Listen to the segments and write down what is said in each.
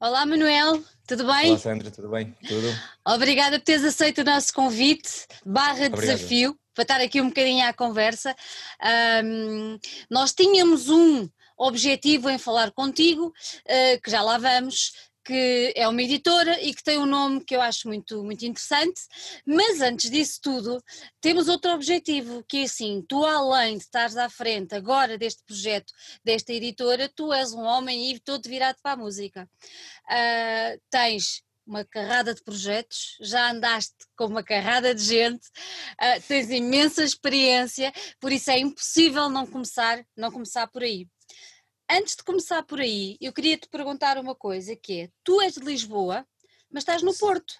Olá Manuel, tudo bem? Olá Sandra, tudo bem? Tudo? Obrigada por teres aceito o nosso convite, barra Obrigado. desafio, para estar aqui um bocadinho à conversa. Um, nós tínhamos um objetivo em falar contigo, uh, que já lá vamos, que é uma editora e que tem um nome que eu acho muito, muito interessante, mas antes disso tudo, temos outro objetivo, que é assim, tu além de estares à frente agora deste projeto, desta editora, tu és um homem e todo virado para a música. Uh, tens uma carrada de projetos, já andaste com uma carrada de gente, uh, tens imensa experiência, por isso é impossível não começar, não começar por aí. Antes de começar por aí, eu queria te perguntar uma coisa, que é, tu és de Lisboa, mas estás no Porto.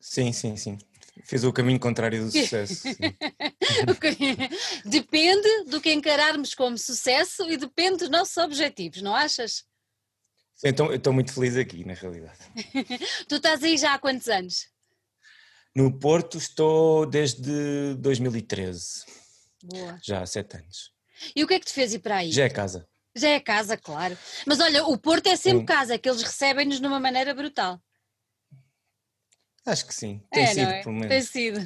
Sim, sim, sim. Fiz o caminho contrário do sucesso. depende do que encararmos como sucesso e depende dos nossos objetivos, não achas? Sim, então, estou muito feliz aqui, na realidade. tu estás aí já há quantos anos? No Porto estou desde 2013. Boa. Já há sete anos. E o que é que te fez ir para aí? Já é casa. Já é casa, claro. Mas olha, o Porto é sempre casa, é que eles recebem-nos de uma maneira brutal. Acho que sim, tem é, sido, é? pelo menos. Tem sido.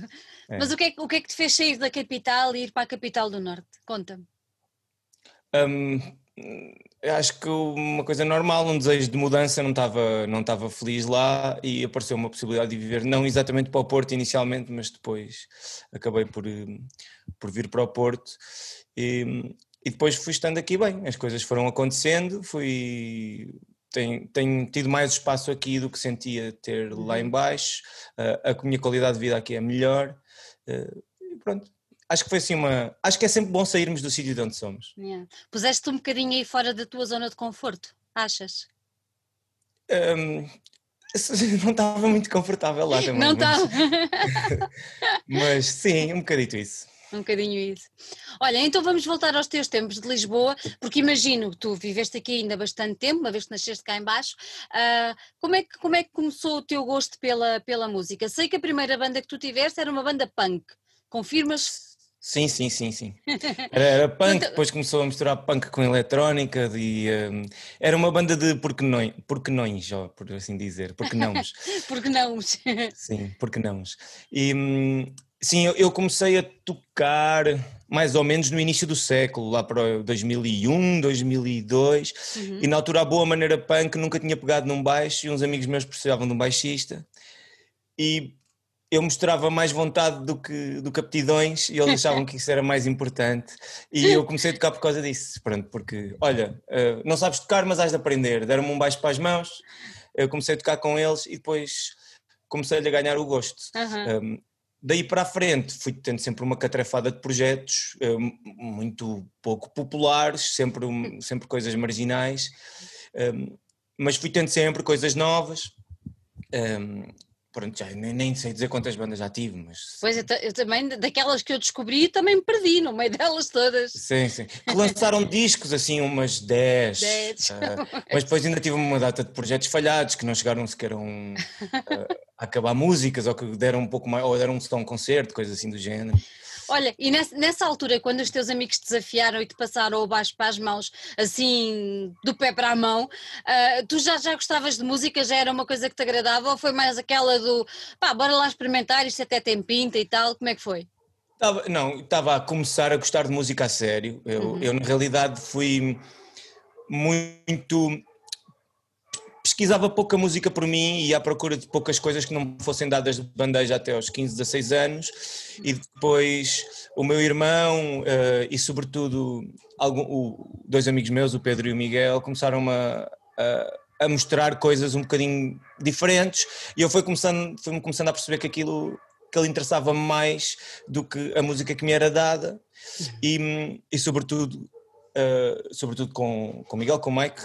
É. Mas o que, é, o que é que te fez sair da capital e ir para a capital do Norte? Conta-me. Um, acho que uma coisa normal, um desejo de mudança, não estava, não estava feliz lá e apareceu uma possibilidade de viver, não exatamente para o Porto inicialmente, mas depois acabei por, por vir para o Porto. E, e depois fui estando aqui bem, as coisas foram acontecendo, fui tenho, tenho, tido mais espaço aqui do que sentia ter lá uhum. em baixo, uh, a minha qualidade de vida aqui é melhor, uh, e pronto. Acho que foi assim uma. Acho que é sempre bom sairmos do sítio de onde somos. Yeah. Puseste um bocadinho aí fora da tua zona de conforto, achas? Um, não estava muito confortável lá também. Não estava. Mas... mas sim, um bocadito isso um bocadinho isso. Olha, então vamos voltar aos teus tempos de Lisboa, porque imagino que tu viveste aqui ainda bastante tempo, uma vez que nasceste cá embaixo, uh, como, é que, como é que começou o teu gosto pela, pela música? Sei que a primeira banda que tu tiveste era uma banda punk, confirmas? Sim, sim, sim, sim. Era, era punk, então depois começou a misturar punk com eletrónica e um, era uma banda de porquenões, porquenões, por assim dizer, porquenãos. porquenãos. sim, porquenãos. E hum, Sim, eu comecei a tocar mais ou menos no início do século, lá para 2001, 2002, uhum. e na altura a boa maneira punk nunca tinha pegado num baixo e uns amigos meus precisavam de um baixista e eu mostrava mais vontade do que, do que aptidões e eles achavam que isso era mais importante e eu comecei a tocar por causa disso, pronto, porque olha, eh, não sabes tocar mas has de aprender, deram-me um baixo para as mãos, eu comecei a tocar com eles e depois comecei-lhe a ganhar o gosto. Uhum. Um, Daí para a frente fui tendo sempre uma catrafada de projetos eh, muito pouco populares, sempre, sempre coisas marginais, ehm, mas fui tendo sempre coisas novas. Pronto, já nem, nem, sei dizer quantas bandas já tive, mas. Pois eu, eu, também, daquelas que eu descobri, também me perdi no meio delas todas. Sim, sim. Que lançaram discos, assim, umas 10. 10. Uh, mas depois ainda tive uma data de projetos falhados que não chegaram sequer a um. Uh, acabar músicas ou que deram um pouco mais, ou deram um, um concerto, coisas assim do género. Olha, e nessa, nessa, altura, quando os teus amigos te desafiaram e te passaram o baixo para as mãos, assim, do pé para a mão, uh, tu já, já gostavas de música? Já era uma coisa que te agradava? Ou foi mais aquela do, pá, bora lá experimentar, isto até tem pinta e tal? Como é que foi? Tava, não, estava a começar a gostar de música a sério. Eu, uhum. eu na realidade, fui muito pesquisava pouca música por mim e à procura de poucas coisas que não fossem dadas de bandeja até aos 15, 16 anos. E depois o meu irmão uh, e sobretudo algum, o, dois amigos meus, o Pedro e o Miguel, começaram a, a, a mostrar coisas um bocadinho diferentes. E eu fui começando, fui começando a perceber que aquilo que ele interessava mais do que a música que me era dada. E, e sobretudo, uh, sobretudo com, com Miguel, com o Mike,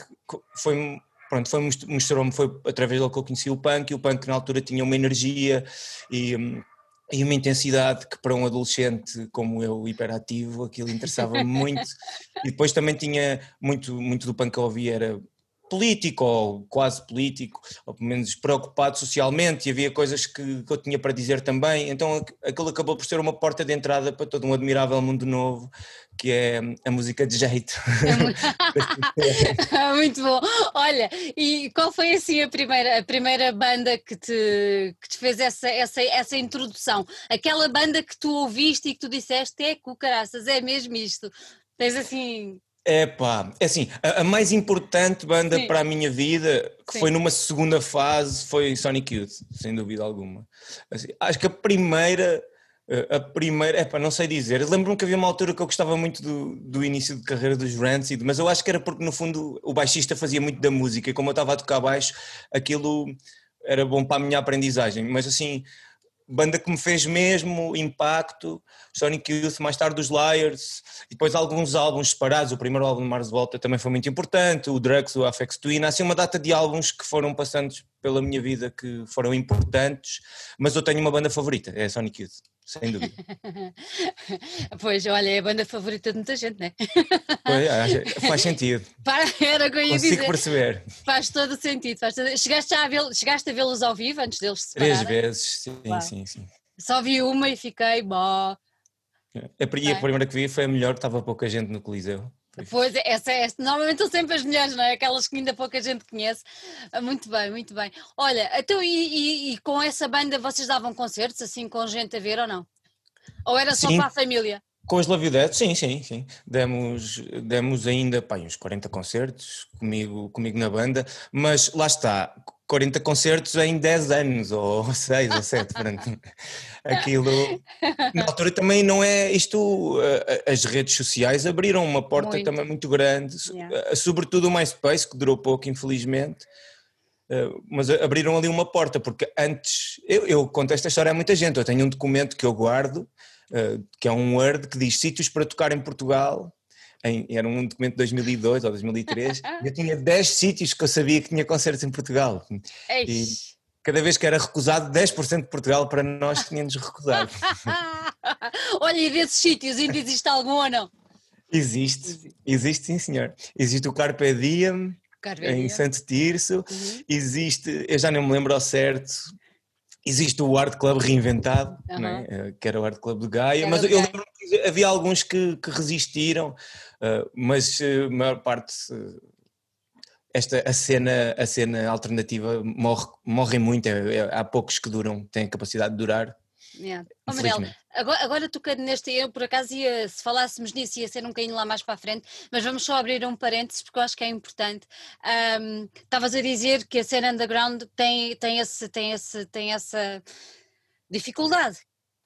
foi pronto, foi, mostrou-me, foi através dele que eu conheci o punk, e o punk na altura tinha uma energia e, e uma intensidade que para um adolescente como eu, hiperativo, aquilo interessava-me muito, e depois também tinha muito, muito do punk que eu ouvia era político ou quase político, ou pelo menos preocupado socialmente, e havia coisas que, que, eu tinha para dizer também. Então aquilo acabou por ser uma porta de entrada para todo um admirável mundo novo, que é a música de jeito. É muito bom. Olha, e qual foi assim a primeira, a primeira banda que te, que te fez essa, essa, essa introdução? Aquela banda que tu ouviste e que tu disseste, é cucaraças, é mesmo isto. Tens assim é pá, é assim, a, a, mais importante banda Sim. para a minha vida, que Sim. foi numa segunda fase, foi Sonic Youth, sem dúvida alguma. Assim, acho que a primeira, eh, a primeira, é pá, não sei dizer, lembro-me que havia uma altura que eu gostava muito do, do início de carreira dos Rancid, mas eu acho que era porque no fundo o baixista fazia muito da música e como eu estava a tocar baixo, aquilo era bom para a minha aprendizagem, mas assim, banda que me fez mesmo impacto, Sonic Youth, mais tarde os Liars, e depois alguns álbuns separados, o primeiro álbum de Mars Volta também foi muito importante, o Drugs, o Afex Twin, assim uma data de álbuns que foram passando pela minha vida que foram importantes, mas eu tenho uma banda favorita, é Sonic Youth. Sem dúvida. pois, olha, é a banda favorita de muita gente, não é? Pois, faz sentido. Para, era o que eu ia Consigo dizer. perceber. Faz todo sentido. Faz todo... Chegaste, a vê chegaste a vê-los ao vivo antes deles se separarem? Três vezes, sim, sim, sim. Só vi uma e fiquei, bó. A, primeira que vi foi a melhor, estava pouca gente no Coliseu. Pois, essa, essa, normalmente são sempre as melhores, não é? Aquelas que ainda pouca gente conhece. Ah, muito bem, muito bem. Olha, então e, e, e com essa banda vocês davam concertos assim com gente a ver ou não? Ou era só sim, para a família? Com os Love Dead, sim, sim, sim. Demos, demos ainda pá, uns 40 concertos comigo, comigo na banda, mas lá está, 40 concertos em 10 anos, ou 6 ou 7, pronto. Aquilo. Na altura também não é isto. As redes sociais abriram uma porta muito. também muito grande, yeah. sobretudo o MySpace, que durou pouco, infelizmente. Mas abriram ali uma porta, porque antes. Eu, eu conto esta história a muita gente. Eu tenho um documento que eu guardo, que é um Word, que diz sítios para tocar em Portugal em, era um documento de 2002 ou 2003, eu tinha 10 sítios que eu sabia que tinha concertos em Portugal. E cada vez que era recusado, 10% de Portugal para nós tínhamos recusado. Olha, e desses sítios ainda existe algum ou não? Existe, existe sim senhor. Existe o Carpe Diem, Carpe em Santo Tirso, uhum. existe, eu já não me lembro ao certo, existe o Art Club reinventado, uhum. é? que era o Art Club de Gaia, mas eu lembro que havia alguns que, que resistiram, uh, mas a maior parte esta a cena a cena alternativa morre morre muito é, é, há poucos que duram têm capacidade de durar Yeah. Oh, Manel, agora, agora tocando neste, eu por acaso ia, se falássemos nisso ia ser um bocadinho lá mais para a frente, mas vamos só abrir um parênteses porque eu acho que é importante. Um, estavas a dizer que a cena underground tem, tem, esse, tem, esse, tem essa dificuldade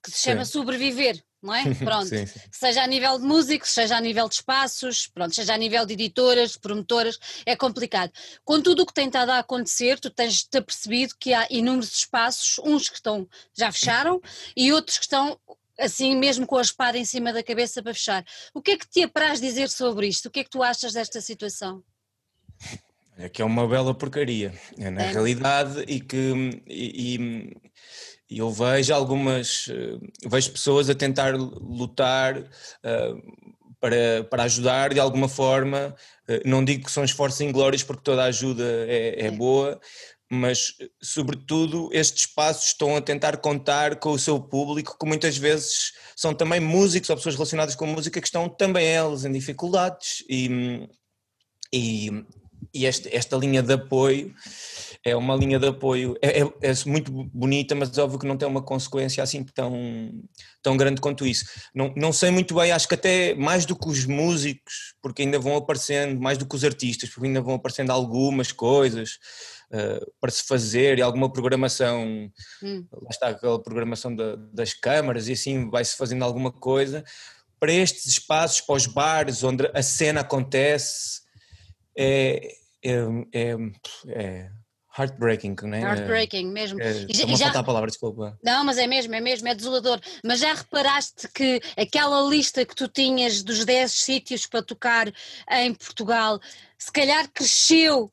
que se chama Sim. sobreviver não é? Pronto. sim, sim. Seja a nível de músicos, seja a nível de espaços, pronto, seja a nível de editoras, de promotoras, é complicado. Com tudo o que tem estado a acontecer, tu tens-te apercebido que há inúmeros espaços, uns que estão, já fecharam e outros que estão assim mesmo com a espada em cima da cabeça para fechar. O que é que te apraz dizer sobre isto? O que é que tu achas desta situação? É que é uma bela porcaria, é na é. realidade, e que e, e e eu vejo algumas, eh, vejo pessoas a tentar lutar uh, para, para ajudar de alguma forma. Uh, não digo que são esforços inglórios, porque toda a ajuda é, é boa, mas, sobretudo, estes espaços estão a tentar contar com o seu público, que muitas vezes são também músicos ou pessoas relacionadas com música que estão também elas em dificuldades. E, e, e esta linha de apoio é uma linha de apoio, é, é, é, muito bonita, mas é óbvio que não tem uma consequência assim tão, tão grande quanto isso. Não, não sei muito bem, acho que até mais do que os músicos, porque ainda vão aparecendo, mais do que os artistas, porque ainda vão aparecendo algumas coisas uh, para se fazer e alguma programação, hum. lá está aquela programação da, das câmaras e assim vai-se fazendo alguma coisa. Para estes espaços, para os bares onde a cena acontece, é, é, é, é heartbreaking, não é? Heartbreaking, mesmo. É, e, já, e já, a palavra, desculpa. Não, mas é mesmo, é mesmo, é desolador. Mas já reparaste que aquela lista que tu tinhas dos 10 sítios para tocar em Portugal, se calhar cresceu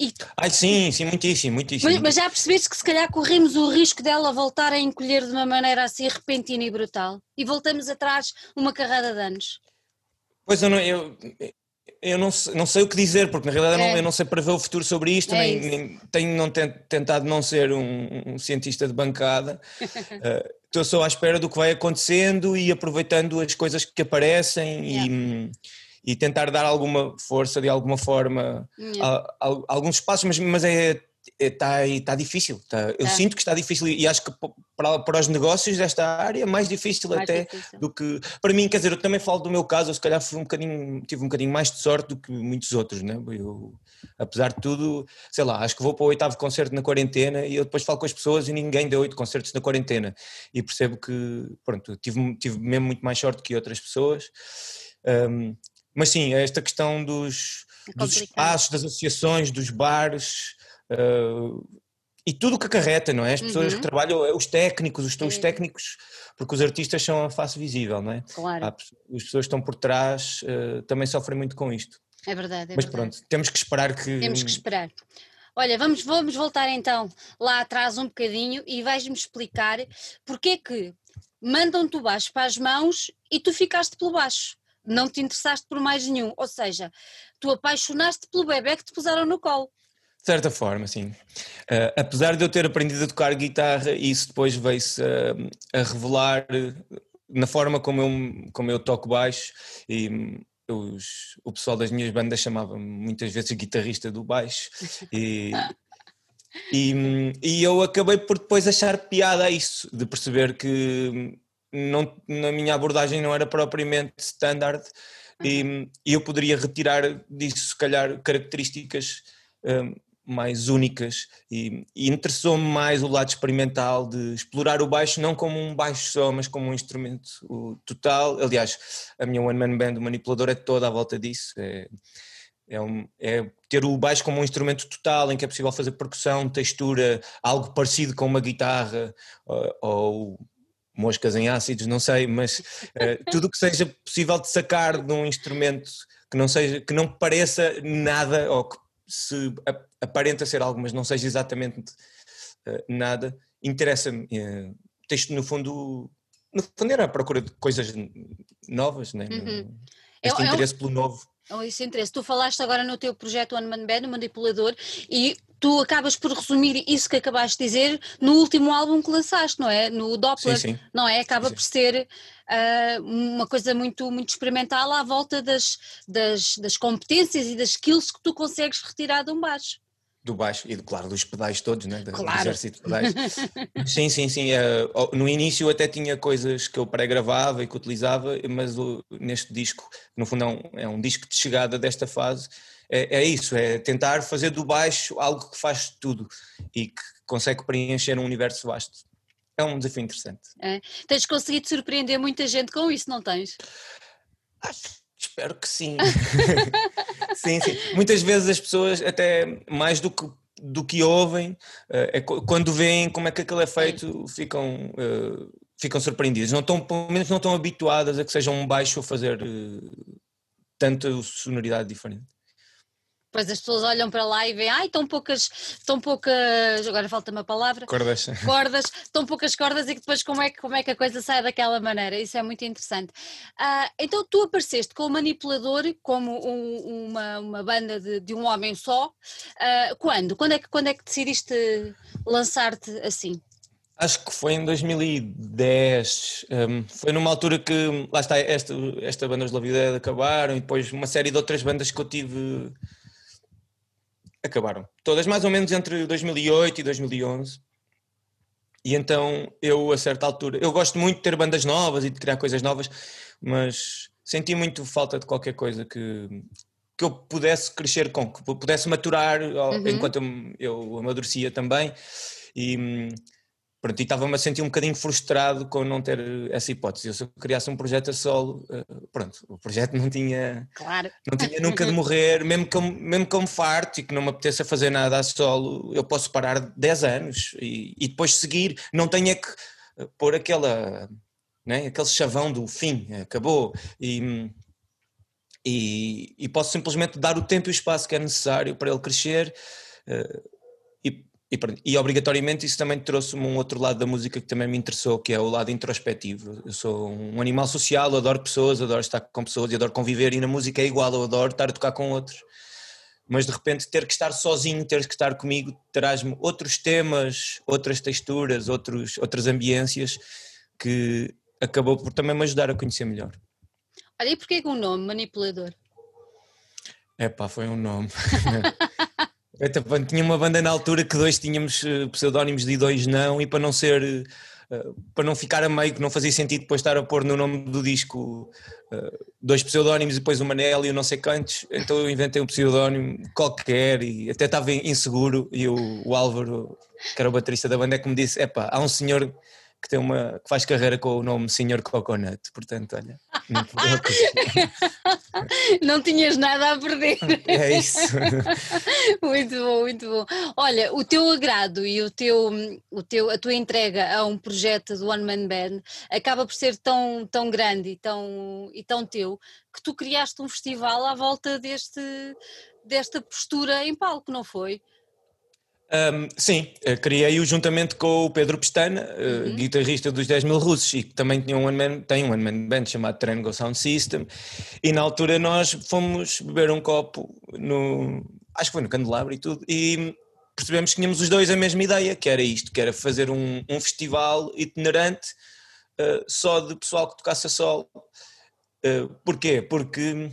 e... Ai, sim, sim, muitíssimo, muitíssimo. Mas, mas, já percebeste que se calhar corremos o risco dela voltar a encolher de uma maneira assim repentina e brutal e voltamos atrás uma carrada de anos? Pois eu não, eu, eu não sei, não sei o que dizer, porque na realidade é. eu, não, eu não sei prever o futuro sobre isto, é nem, nem, tenho não tentado não ser um, um cientista de bancada. uh, estou só à espera do que vai acontecendo e aproveitando as coisas que aparecem yeah. e, e, tentar dar alguma força de alguma forma yeah. a, a, a, alguns espaços, mas, mas é está tá difícil. Tá, eu tá. sinto que está difícil e acho que para, para os negócios desta área é mais difícil mais até difícil. do que. Para mim, quer dizer, eu também falo do meu caso, eu se calhar fui um bocadinho, tive um bocadinho mais de sorte do que muitos outros, né? Eu, apesar de tudo, sei lá, acho que vou para o oitavo concerto na quarentena e eu depois falo com as pessoas e ninguém deu oito concertos na quarentena. E percebo que, pronto, tive, tive mesmo muito mais sorte que outras pessoas. Um, mas sim, esta questão dos, é dos espaços, das associações, dos bares, Uh, e tudo o que acarreta, não é? As pessoas uhum. que trabalham, os técnicos, os, os técnicos, porque os artistas são a face visível, não é? Claro. Há, as pessoas que estão por trás uh, também sofrem muito com isto. É verdade, é Mas verdade. pronto, temos que esperar que. Temos que esperar. Olha, vamos, vamos voltar então lá atrás um bocadinho e vais-me explicar porque é que mandam-te o baixo para as mãos e tu ficaste pelo baixo. Não te interessaste por mais nenhum. Ou seja, tu apaixonaste pelo bebê que te puseram no colo. De certa forma, sim. Uh, apesar de eu ter aprendido a tocar guitarra, isso depois veio-se a, a revelar na forma como eu, como eu toco baixo e os, o pessoal das minhas bandas chamava-me muitas vezes guitarrista do baixo e, e, e, eu acabei por depois achar piada a isso, de perceber que não, na minha abordagem não era propriamente standard e, e eu poderia retirar disso se calhar características um, mais únicas e, e interessou-me mais o lado experimental de explorar o baixo não como um baixo só, mas como um instrumento total. Aliás, a minha One Man Band, o manipulador é toda à volta disso. É, é, um, é, ter o baixo como um instrumento total em que é possível fazer percussão, textura, algo parecido com uma guitarra ou, ou moscas em ácidos, não sei, mas uh, tudo o que seja possível de sacar de um instrumento que não seja, que não pareça nada ou que se aparenta ser algo, mas não seja exatamente uh, nada, interessa-me. Uh, texto, no fundo, no fundo era a procura de coisas novas, né? Uhum. este é, interesse é um, pelo novo. É esse interesse. Tu falaste agora no teu projeto One Man Band, o manipulador, e tu acabas por resumir isso que acabaste de dizer no último álbum que lançaste, não é? No Doppler, sim, sim. não é? Acaba sim, por ser uh, uma coisa muito, muito experimental à volta das, das, das competências e das skills que tu consegues retirar de um baixo do baixo e claro dos pedais todos, né? Do claro. exército de pedais. sim, sim, sim. Uh, no início até tinha coisas que eu pré-gravava e que utilizava, mas uh, neste disco, no fundo é um, é um, disco de chegada desta fase, é, é, isso, é tentar fazer do baixo algo que faz tudo e que consegue preencher um universo vasto. É um desafio interessante. É. Tens conseguido surpreender muita gente com isso, não tens? Espero que sim. sim, sim. Muitas vezes as pessoas, até mais do que, do que ouvem, uh, é, quando veem como é que aquilo é feito, ficam, uh, ficam surpreendidas. Não estão, pelo menos não estão habituadas a que seja um baixo a fazer uh, tanta sonoridade diferente. Depois as pessoas olham para lá e veem, ai, tão poucas, tão poucas, agora falta-me a palavra. Cordas. Cordas, tão poucas cordas e que depois como é que, como é que a coisa sai daquela maneira, isso é muito interessante. Uh, então tu apareceste com o Manipulador como um, uma, uma banda de, de, um homem só, uh, quando? Quando é, que, quando é que decidiste lançar-te assim? Acho que foi em 2010, um, foi numa altura que, lá está, esta, esta banda Os Vida acabaram e depois uma série de outras bandas que eu tive acabaram. Todas mais ou menos entre 2008 e 2011. E então eu, a certa altura, eu gosto muito de ter bandas novas e de criar coisas novas, mas senti muito falta de qualquer coisa que, que eu pudesse crescer com, que pudesse maturar uhum. enquanto eu, eu amadurecia também. E Pronto, e estava-me a sentir um bocadinho frustrado com não ter essa hipótese. Eu, se eu criasse um projeto a solo, eh, pronto, o projeto não tinha, claro. não tinha nunca de morrer, mesmo que, eu, mesmo que eu me farte e que não me apeteça fazer nada a solo, eu posso parar 10 anos e, e depois seguir, não tenho é que eh, pôr aquela, né, aquele chavão do fim, acabou, e, e, e posso simplesmente dar o tempo e o espaço que é necessário para ele crescer, uh, e, e, obrigatoriamente isso também trouxe-me um outro lado da música que também me interessou, que é o lado introspectivo. Eu sou um animal social, adoro pessoas, adoro estar com pessoas e adoro conviver, e na música é igual, eu adoro estar a tocar com outros. Mas de repente ter que estar sozinho, ter que estar comigo, traz-me outros temas, outras texturas, outros, outras ambiências que acabou por também me ajudar a conhecer melhor. Olha, e porquê que o nome, manipulador? É pá, foi um nome. Eu tinha uma banda na altura que dois tínhamos eh, pseudónimos de dois não, e para não ser. Uh, para não ficar a meio, que não fazia sentido depois estar a pôr no nome do disco dois pseudónimos e depois o Manel e o não sei quantos, então eu inventei um pseudónimo qualquer e até estava inseguro. E o, Álvaro, que era o baterista da banda, é que me disse: é há um senhor que tem uma que faz carreira com o nome Senhor Coconut, portanto, olha. Não, não tinhas nada a perder. É isso. muito bom, muito bom. Olha, o teu agrado e o teu, o teu, a tua entrega a um projeto do One Man Band acaba por ser tão, tão grande e tão, e tão teu que tu criaste um festival à volta deste, desta postura em palco, não foi? Um, sim, eh, criei-o juntamente com o Pedro Pestana, eh, uhum. guitarrista dos 10 mil russos, e que também tinha um one man, tem um one man band chamado Triangle Sound System. E na altura nós fomos beber um copo no. Acho que foi no Candelabro e tudo, e percebemos que tínhamos os dois a mesma ideia, que era isto, que era fazer um, um festival itinerante uh, só de pessoal que tocasse a solo. Uh, porquê? Porque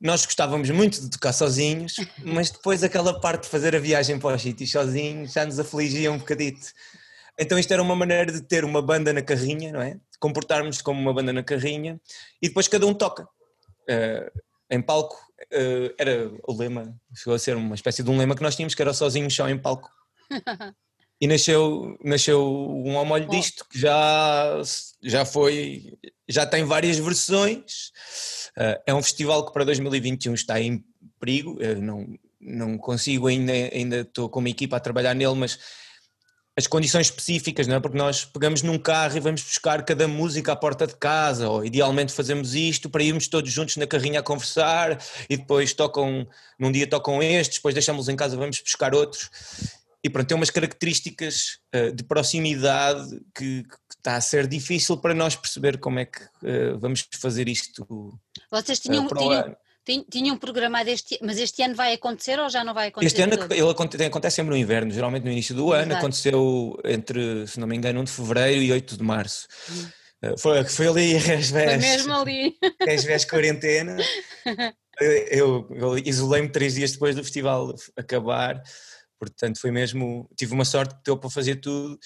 nós gostávamos muito de tocar sozinhos, mas depois aquela parte de fazer a viagem para os sítios sozinhos já nos afligia um bocadito. Então isto era uma maneira de ter uma banda na carrinha, não é? Comportarmos como uma banda na carrinha e depois cada um toca. Uh, em palco uh, era o lema, chegou a ser uma espécie de um lema que nós tínhamos, que era sozinho só em palco. E nasceu, nasceu um ao molho disto que já, já foi, já tem várias versões Uh, é um festival que para 2021 está em perigo, eu não, não consigo ainda, ainda estou com uma equipa a trabalhar nele, mas as condições específicas, não é? Porque nós pegamos num carro e vamos buscar cada música à porta de casa, ou idealmente fazemos isto para irmos todos juntos na carrinha a conversar e depois tocam, num dia tocam estes, depois deixamos em casa, vamos buscar outros. E pronto, tem umas características uh, de proximidade que, que, está a ser difícil para nós perceber como é que uh, vamos fazer isto. Vocês tinham, uh, tinham, tinham programado este mas este ano vai acontecer ou já não vai acontecer? Este ano ele acontece, acontece sempre no inverno, geralmente no início do ano, aconteceu entre, se não me engano, 1 de fevereiro e 8 de março. Hum. Foi, foi ali vezes. Foi mesmo ali. Vezes quarentena. Eu, eu isolei-me três dias depois do festival acabar Portanto, foi mesmo. Tive uma sorte que deu para fazer tudo.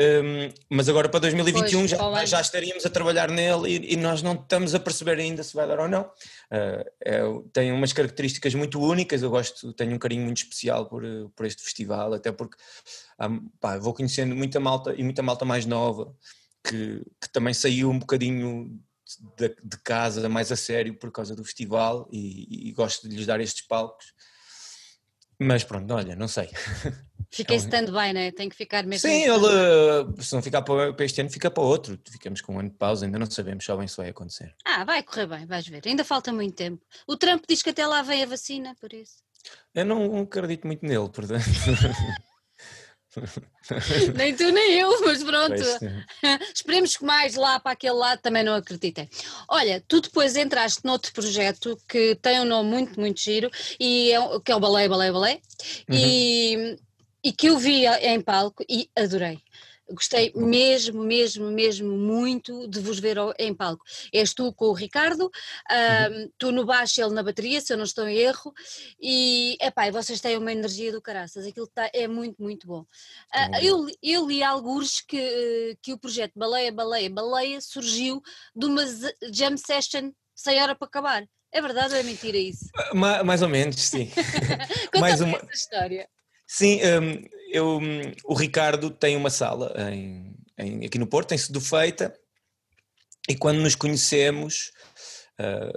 Um, mas agora para 2021 pois, já, já estaríamos a trabalhar nele e, e, nós não estamos a perceber ainda se vai dar ou não. Uh, é, tem umas características muito únicas, eu gosto, tenho um carinho muito especial por, por este festival, até porque um, pá, vou conhecendo muita malta e muita malta mais nova que, que também saiu um bocadinho de, de, casa mais a sério por causa do festival e, e gosto de lhes dar estes palcos. Mas pronto, olha, não sei. Fiquei é stand-by, né? Tem que ficar mesmo. Sim, ele, se não ficar para, este ano, fica para outro. Ficamos com um ano de pausa, ainda não sabemos só bem se vai acontecer. Ah, vai correr bem, vais ver. Ainda falta muito tempo. O Trump diz que até lá vem a vacina, por isso. Eu não acredito muito nele, portanto. nem tu nem eu, mas pronto. Esperemos que mais lá para aquele lado também não acreditem. Olha, tu depois entraste noutro projeto que tem um nome muito, muito giro, e é, que é o Balé, Balé, Balé, uhum. e, e que eu vi em palco e adorei. Gostei mesmo, mesmo, mesmo muito de vos ver em palco. És tu com o Ricardo, uhum. tu no baixo, ele na bateria, se eu não estou em erro, e epá, vocês têm uma energia do caraças, aquilo tá, é muito, muito bom. Uh, eu, eu li alguns que, que o projeto Baleia, Baleia, Baleia surgiu de uma jam session sem hora para acabar. É verdade ou é mentira isso? Mais, mais ou menos, sim. mais uma essa história. Sim, um, eu, hum, o Ricardo tem uma sala em, em, aqui no Porto, tem sido feita, e quando nos conhecemos, uh,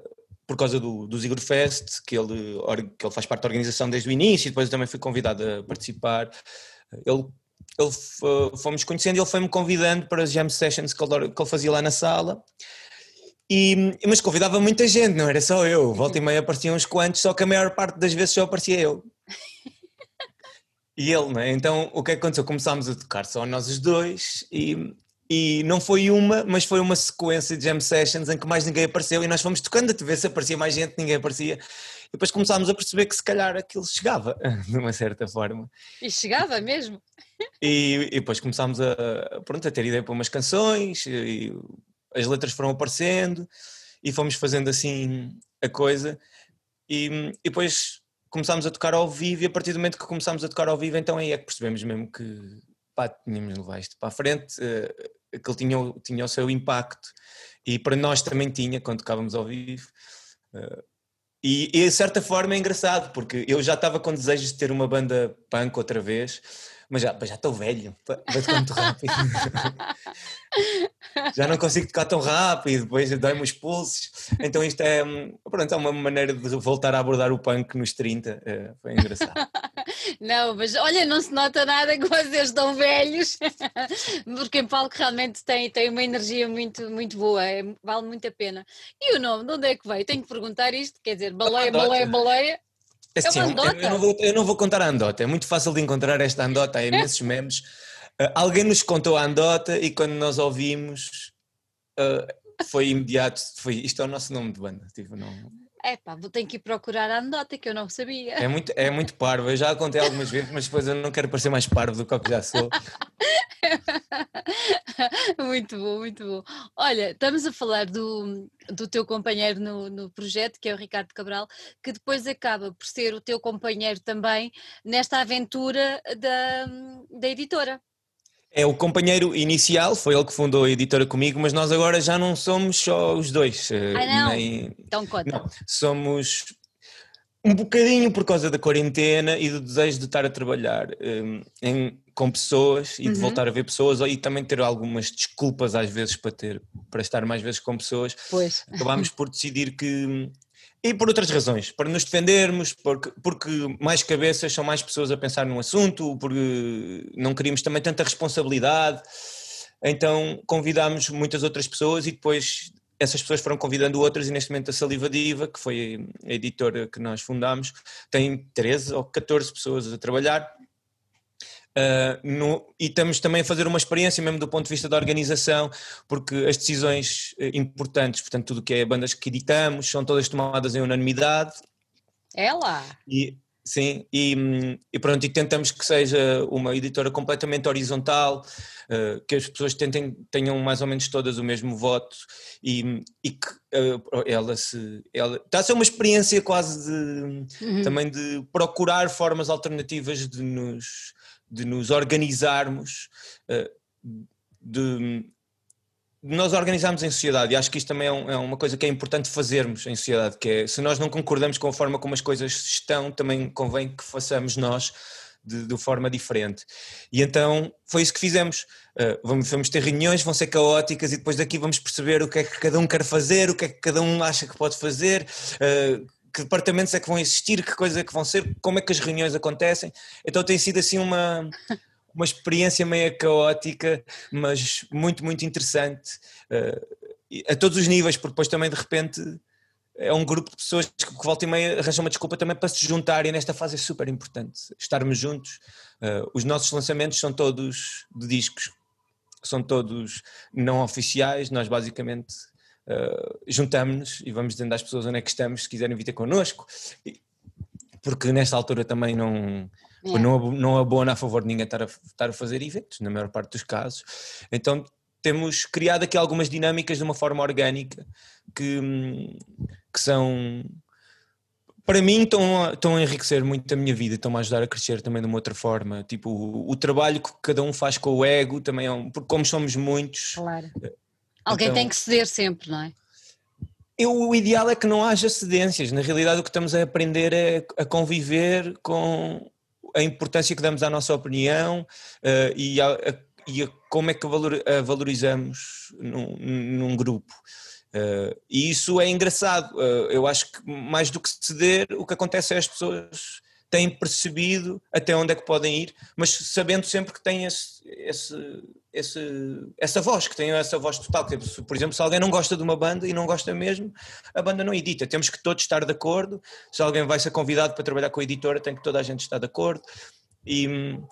por causa do, do Zigor Fest, que ele, que ele faz parte da organização desde o início, e depois eu também fui convidado a participar, ele, ele fomos conhecendo e ele foi-me convidando para as jam sessions que ele, que ele fazia lá na sala, e, mas convidava muita gente, não era só eu. Volta e meia apareciam uns quantos, só que a maior parte das vezes só aparecia eu. e ele, né? Então o que é aconteceu? Começámos a tocar só nós os dois e, e não foi uma, mas foi uma sequência de jam sessions em que mais ninguém apareceu e nós fomos tocando a ver se aparecia mais gente, ninguém aparecia. E depois começámos a perceber que se calhar aquilo chegava, de uma certa forma. E chegava mesmo. E, e depois começámos a, pronto, a ter ideia para umas canções, e as letras foram aparecendo e fomos fazendo assim a coisa. E, e depois começámos a tocar ao vivo e a partir do momento que começámos a tocar ao vivo, então aí é que percebemos mesmo que pá, tínhamos de levar isto para a frente, uh, que ele tinha, tinha o seu impacto e para nós também tinha quando tocávamos ao vivo. Uh, e, e de certa forma é engraçado, porque eu já estava com desejos de ter uma banda punk outra vez, mas já, já estou velho, vai tocar muito rápido. já não consigo tocar tão rápido, depois dói-me os pulsos. Então isto é, pronto, é uma maneira de voltar a abordar o punk nos 30, é, foi engraçado. Não, mas olha, não se nota nada que vocês estão velhos, porque em palco realmente tem, tem uma energia muito, muito boa, é, vale muito a pena. E o nome, de onde é que veio? Tenho que perguntar isto, quer dizer, baleia, baleia, baleia. É assim, é eu, eu, não vou, eu não vou contar a andota, é muito fácil de encontrar esta andota, há imensos memes. Uh, alguém nos contou a andota e quando nós ouvimos uh, foi imediato, foi, isto é o nosso nome de banda. Tipo, não... É pá, vou ter que ir procurar a andota que eu não sabia. É muito, é muito parvo, eu já contei algumas vezes, mas depois eu não quero parecer mais parvo do que, que já sou. muito bom, muito bom. Olha, estamos a falar do, do teu companheiro no, no projeto, que é o Ricardo Cabral, que depois acaba por ser o teu companheiro também nesta aventura da, da editora. É o companheiro inicial, foi ele que fundou a editora comigo, mas nós agora já não somos só os dois. Eh, ah, não? Nem... Então conta. Não, somos um bocadinho por causa da quarentena e do desejo de estar a trabalhar um, em, com pessoas e uhum. de voltar a ver pessoas e também ter algumas desculpas às vezes para ter para estar mais vezes com pessoas. Pois. Acabámos por decidir que e por outras razões, para nos defendermos, porque, porque mais cabeças são mais pessoas a pensar num assunto, porque não queríamos também tanta responsabilidade. Então convidámos muitas outras pessoas e depois essas pessoas foram convidando outras e neste momento a Saliva Diva, que foi a editora que nós fundámos, tem 13 ou 14 pessoas a trabalhar. Uh, no, e estamos também a fazer uma experiência mesmo do ponto de vista da organização, porque as decisões eh, importantes, portanto tudo o que é bandas que editamos, são todas tomadas em unanimidade. Ela! E, sim, e, e pronto, e tentamos que seja uma editora completamente horizontal, uh, que as pessoas tentem, tenham mais ou menos todas o mesmo voto e, e que uh, ela se. Ela, está a ser uma experiência quase de, uhum. também de procurar formas alternativas de nos de nos organizarmos, eh, de, nós organizarmos em sociedade, e acho que isto também é, um, é, uma coisa que é importante fazermos em sociedade, que é, se nós não concordamos com a forma como as coisas estão, também convém que façamos nós de, de forma diferente. E então foi isso que fizemos. Uh, vamos, vamos ter reuniões, vão ser caóticas e depois daqui vamos perceber o que é que cada um quer fazer, o que é que cada um acha que pode fazer, uh, que departamentos é que vão existir, que coisas é que vão ser, como é que as reuniões acontecem. Então tem sido assim uma, uma experiência meio caótica, mas muito, muito interessante uh, a todos os níveis, porque depois também de repente é um grupo de pessoas que, volta e meia arranjam uma desculpa também para se juntarem nesta fase é super importante, estarmos juntos. Uh, os nossos lançamentos são todos de discos, são todos não oficiais, nós basicamente uh, juntamos-nos e vamos dizendo às pessoas onde é que estamos, se quiserem vir ter connosco, porque nesta altura também não, é. não, não abona a favor de ninguém estar a, estar a fazer eventos, na maior parte dos casos. Então temos criado aqui algumas dinâmicas de uma forma orgânica que, que são para mim estão a, estão a enriquecer muito a minha vida, estão-me a ajudar a crescer também de uma outra forma. Tipo, o, o, trabalho que cada um faz com o ego também é um, porque como somos muitos, claro. Alguém então, tem que ceder sempre, não é? Eu, o ideal é que não haja cedências. Na realidade, o que estamos a aprender é a conviver com a importância que damos à nossa opinião uh, e, a, a, e a como é que valor, a valorizamos num, num grupo. Uh, e isso é engraçado. Uh, eu acho que mais do que ceder, o que acontece é as pessoas têm percebido até onde é que podem ir, mas sabendo sempre que têm esse, esse esse, essa voz, que tenham essa voz total. Por exemplo, se alguém não gosta de uma banda e não gosta mesmo, a banda não edita. Temos que todos estar de acordo. Se alguém vai ser convidado para trabalhar com a editora, tem que toda a gente estar de acordo. e hum,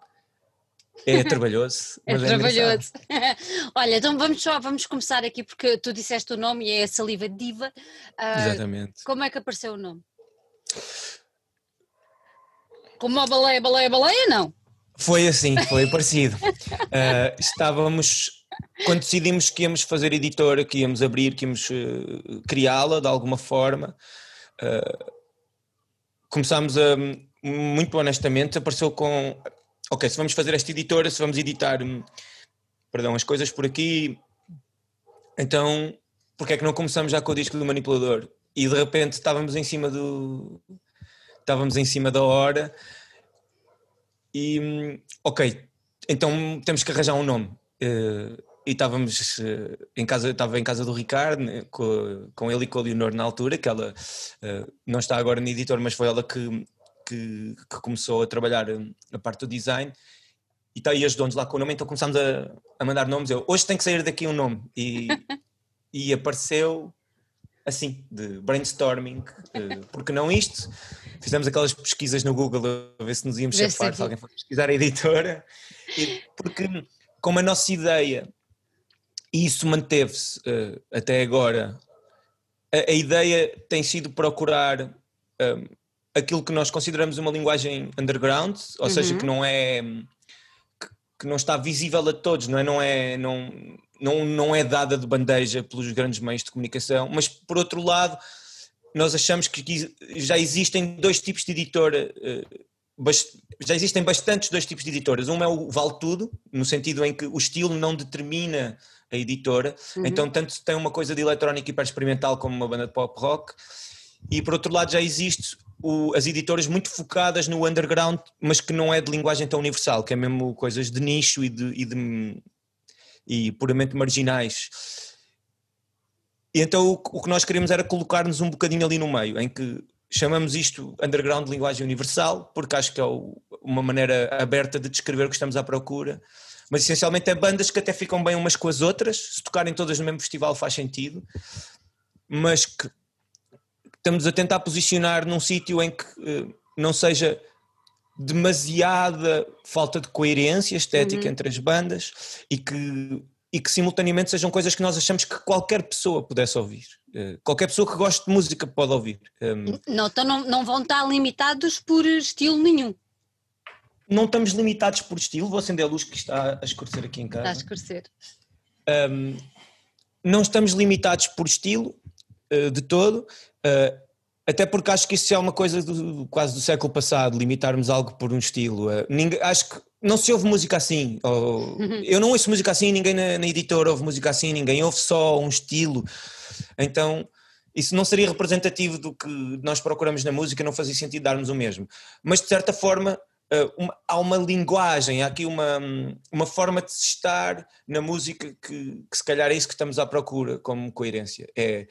é trabalhoso. é, é trabalhoso. Olha, então vamos só, vamos começar aqui porque tu disseste o nome e é a Saliva Diva. Uh, Exatamente. Como é que apareceu o nome? Como a baleia, baleia, baleia, não? Foi assim, foi parecido. Uh, estávamos, quando decidimos que íamos fazer editora, que íamos abrir, que íamos uh, criá-la de alguma forma, uh, começámos a, muito honestamente, apareceu com, ok, se vamos fazer esta editora, se vamos editar, perdão, as coisas por aqui, então, porque é que não começamos já com o disco do manipulador? E de repente estávamos em cima do, estávamos em cima da hora e, ok, então temos que arranjar um nome. Uh, e estávamos uh, em casa, estava em casa do Ricardo, né, com, com ele e com a Leonor na altura, que ela uh, não está agora na editor, mas foi ela que, que, que, começou a trabalhar a parte do design. E está aí ajudou-nos lá com o nome, então começámos a, a mandar nomes. Eu, hoje tem que sair daqui um nome. E, e apareceu assim, de brainstorming, porque não isto? Fizemos aquelas pesquisas no Google a ver se nos íamos chafar, se alguém for pesquisar a editora, porque como a nossa ideia, e isso manteve-se uh, até agora, a, a, ideia tem sido procurar um, eh, aquilo que nós consideramos uma linguagem underground, ou uhum. seja, que não é que, que não está visível a todos, não é? Não é não, não, não é dada de bandeja pelos grandes meios de comunicação, mas por outro lado, nós achamos que já existem dois tipos de editora, eh, já existem bastantes dois tipos de editoras. Um é o vale tudo, no sentido em que o estilo não determina a editora, uhum. então tanto tem uma coisa de eletrónica hiper experimental como uma banda de pop rock, e por outro lado já existe o, as editoras muito focadas no underground, mas que não é de linguagem tão universal, que é mesmo coisas de nicho e de, e de e puramente marginais. E então o, que nós queríamos era colocar-nos um bocadinho ali no meio, em que chamamos isto underground de linguagem universal, porque acho que é uma maneira aberta de descrever o que estamos à procura. Mas essencialmente é bandas que até ficam bem umas com as outras, se tocarem todas no mesmo festival faz sentido, mas que estamos a tentar posicionar num sítio em que uh, não seja demasiada falta de coerência estética uhum. entre as bandas e que, e que simultaneamente sejam coisas que nós achamos que qualquer pessoa pudesse ouvir. Uh, qualquer pessoa que goste de música pode ouvir. Um, não, então não, não vão estar limitados por estilo nenhum. Não estamos limitados por estilo. Vou acender a luz que está a escurecer aqui em casa. Está a escurecer. Um, não estamos limitados por estilo uh, de todo. Até porque acho que isso é uma coisa do, quase do século passado, limitarmos algo por um estilo. Uh, ninguém, acho que não se ouve música assim. Ou, eu não ouço música assim, ninguém na, na, editora ouve música assim, ninguém ouve só um estilo. Então, isso não seria representativo do que nós procuramos na música, não fazia sentido darmos o mesmo. Mas, de certa forma, uh, uma, há uma linguagem, há aqui uma, uma forma de se estar na música que, que se calhar é isso que estamos à procura como coerência. É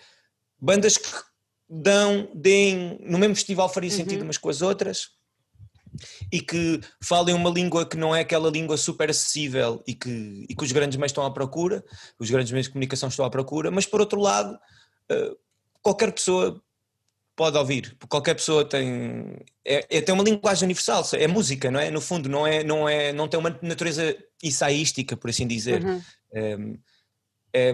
bandas que dão, deem, no mesmo festival faria sentido uhum. umas com as outras e que falem uma língua que não é aquela língua super acessível e que, e que os grandes meios estão à procura, os grandes meios de comunicação estão à procura, mas por outro lado, uh, qualquer pessoa pode ouvir, qualquer pessoa tem é, é, tem uma linguagem universal, é música, não é? No fundo, não é, não é, não tem uma natureza ensaística, por assim dizer. Uhum. É, é,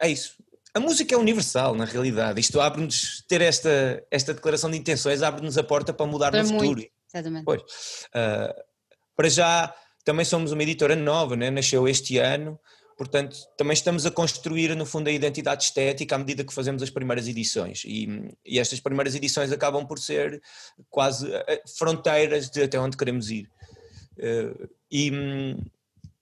é, isso a música é universal, na realidade. Isto abre-nos, ter esta, esta declaração de intenções, abre-nos a porta para mudar para no muito. futuro. Exatamente. Pois. Uh, para já, também somos uma editora nova, né? nasceu este ano, portanto, também estamos a construir, no fundo, a identidade estética à medida que fazemos as primeiras edições. E, e estas primeiras edições acabam por ser quase ah, fronteiras de até onde queremos ir. Uh, e,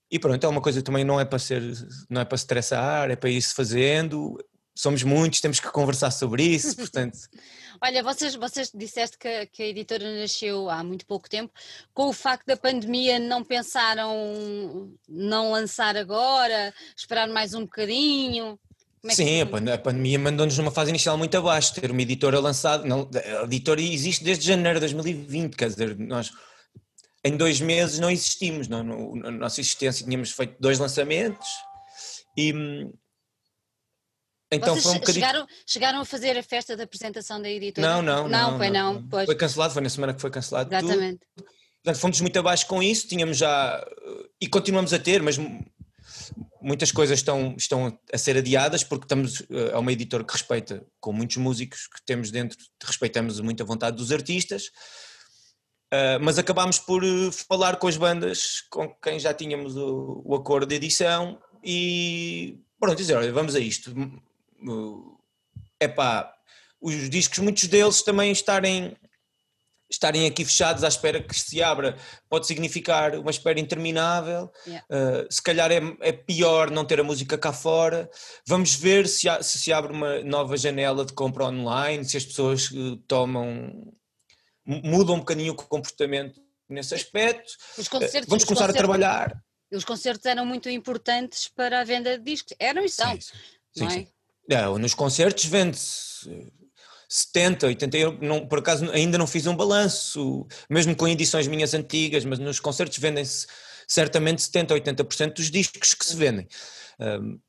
e pronto, é uma coisa também não é para ser, não é para estressar, é para ir se fazendo. Somos muitos, temos que conversar sobre isso, portanto. Olha, vocês, vocês disseste que, que, a editora nasceu há muito pouco tempo. Com o facto da pandemia, não pensaram não lançar agora, esperar mais um bocadinho? É Sim, que... a pandemia mandou-nos numa fase inicial muito abaixo. Ter uma editora lançada. Não, a editora existe desde janeiro de 2020, quer dizer, nós em dois meses não existimos, não, no, na nossa existência tínhamos feito dois lançamentos e então Vocês foi um bocadinho... chegaram, chegaram a fazer a festa da apresentação da editora? Não, não, não, não foi não, não. Foi cancelado, foi na semana que foi cancelado Exatamente. Tudo. Portanto, fomos muito abaixo com isso, tínhamos já, e continuamos a ter, mas muitas coisas estão, estão a ser adiadas porque estamos a uma editora que respeita, com muitos músicos que temos dentro, respeitamos muito a vontade dos artistas, uh, mas acabámos por falar com as bandas com quem já tínhamos o, o acordo de edição e pronto, dizer, olha, vamos a isto. É pá, os discos, muitos deles também estarem estarem aqui fechados à espera que se abra pode significar uma espera interminável. Yeah. Uh, se calhar é, é, pior não ter a música cá fora. Vamos ver se, há, se, se abre uma nova janela de compra online, se as pessoas uh, tomam. Mudam um bocadinho o comportamento nesse aspecto. Uh, vamos começar a trabalhar. Os concertos eram muito importantes para a venda de discos. Eram e são. Sim, sim, não é? sim. Não, nos concertos vende-se 70, 80 euros, não, por acaso ainda não fiz um balanço, mesmo com edições minhas antigas, mas nos concertos vendem-se certamente 70, 80% dos discos que se vendem. Um,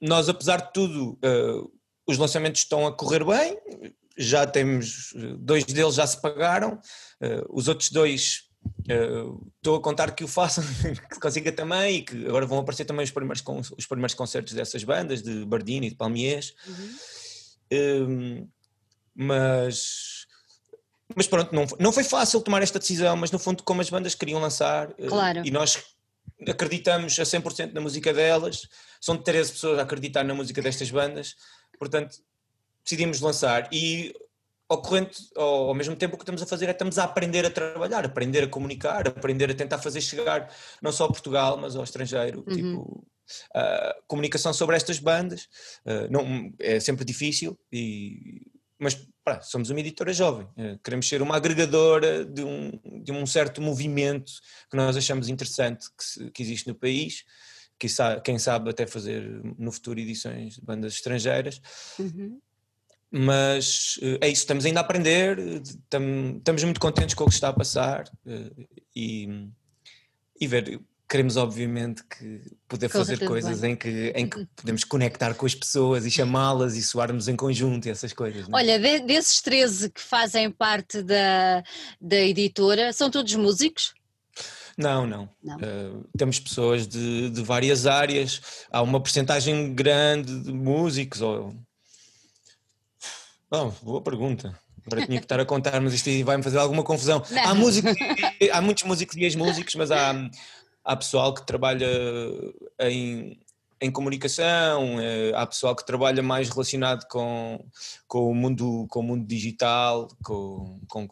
nós, apesar de tudo, uh, os lançamentos estão a correr bem, já temos, dois deles já se pagaram, uh, os outros dois estou uh, a contar que o façam, que consiga também e que agora vão aparecer também os primeiros, os primeiros concertos dessas bandas, de Bardini, de Palmiers. Uhum. Um, mas mas pronto, não, não foi fácil tomar esta decisão, mas no fundo como as bandas queriam lançar eh, claro. e nós acreditamos a 100% na música delas, são 13 pessoas a acreditar na música destas bandas, portanto decidimos lançar e ao, corrente, ao, ao, mesmo tempo o que estamos a fazer é estamos a aprender a trabalhar, aprender a comunicar, aprender a tentar fazer chegar não só a Portugal, mas ao estrangeiro, uhum. tipo, a comunicação sobre estas bandas, uh, não, é sempre difícil, e, mas pá, somos uma editora jovem, uh, queremos ser uma agregadora de um, de um certo movimento que nós achamos interessante que, se, que existe no país, que sabe, quem sabe até fazer no futuro edições de bandas estrangeiras. Uhum mas eh, é isso, estamos ainda a aprender, estamos muito contentes com o que está a passar eh, e, e ver, queremos obviamente que poder fazer coisas em que, em que podemos conectar com as pessoas e chamá-las e soarmos em conjunto e essas coisas. Não? É? Olha, de, desses 13 que fazem parte da, da editora, são todos músicos? Não, não. não. Uh, temos pessoas de, de várias áreas, há uma porcentagem grande de músicos ou Bom, boa pergunta. Agora tinha que estar a contar, mas isto vai-me fazer alguma confusão. Há, músicos, há muitos músicos e ex-músicos, mas há, há pessoal que trabalha em, em comunicação, eh, há pessoal que trabalha mais relacionado com, com, o, mundo, com o mundo digital, com, com,